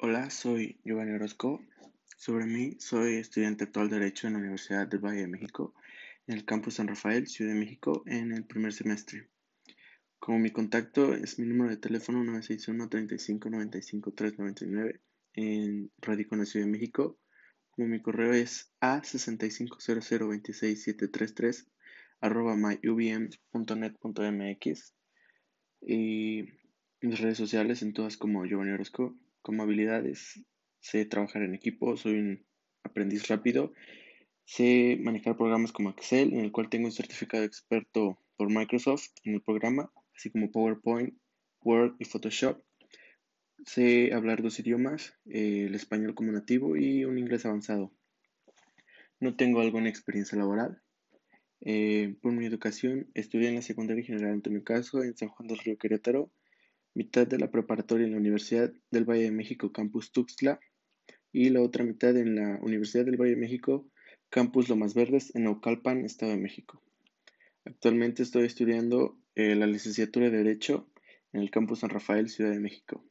Hola, soy Giovanni Orozco. Sobre mí, soy estudiante actual de Derecho en la Universidad del Valle de México, en el campus San Rafael, Ciudad de México, en el primer semestre. Como mi contacto es mi número de teléfono 961 35 95 399 en Radico en la Ciudad de México. Como mi correo es a 650026733 arroba myubm.net.mx y mis redes sociales en todas como Giovanni Orozco como habilidades, sé trabajar en equipo, soy un aprendiz rápido, sé manejar programas como Excel, en el cual tengo un certificado experto por Microsoft en el programa, así como PowerPoint, Word y Photoshop. Sé hablar dos idiomas, eh, el español como nativo y un inglés avanzado. No tengo alguna experiencia laboral. Eh, por mi educación, estudié en la secundaria general Antonio Caso en San Juan del Río Querétaro mitad de la preparatoria en la Universidad del Valle de México, Campus Tuxtla, y la otra mitad en la Universidad del Valle de México, Campus Lomas Verdes, en Naucalpan, Estado de México. Actualmente estoy estudiando eh, la licenciatura de Derecho en el Campus San Rafael, Ciudad de México.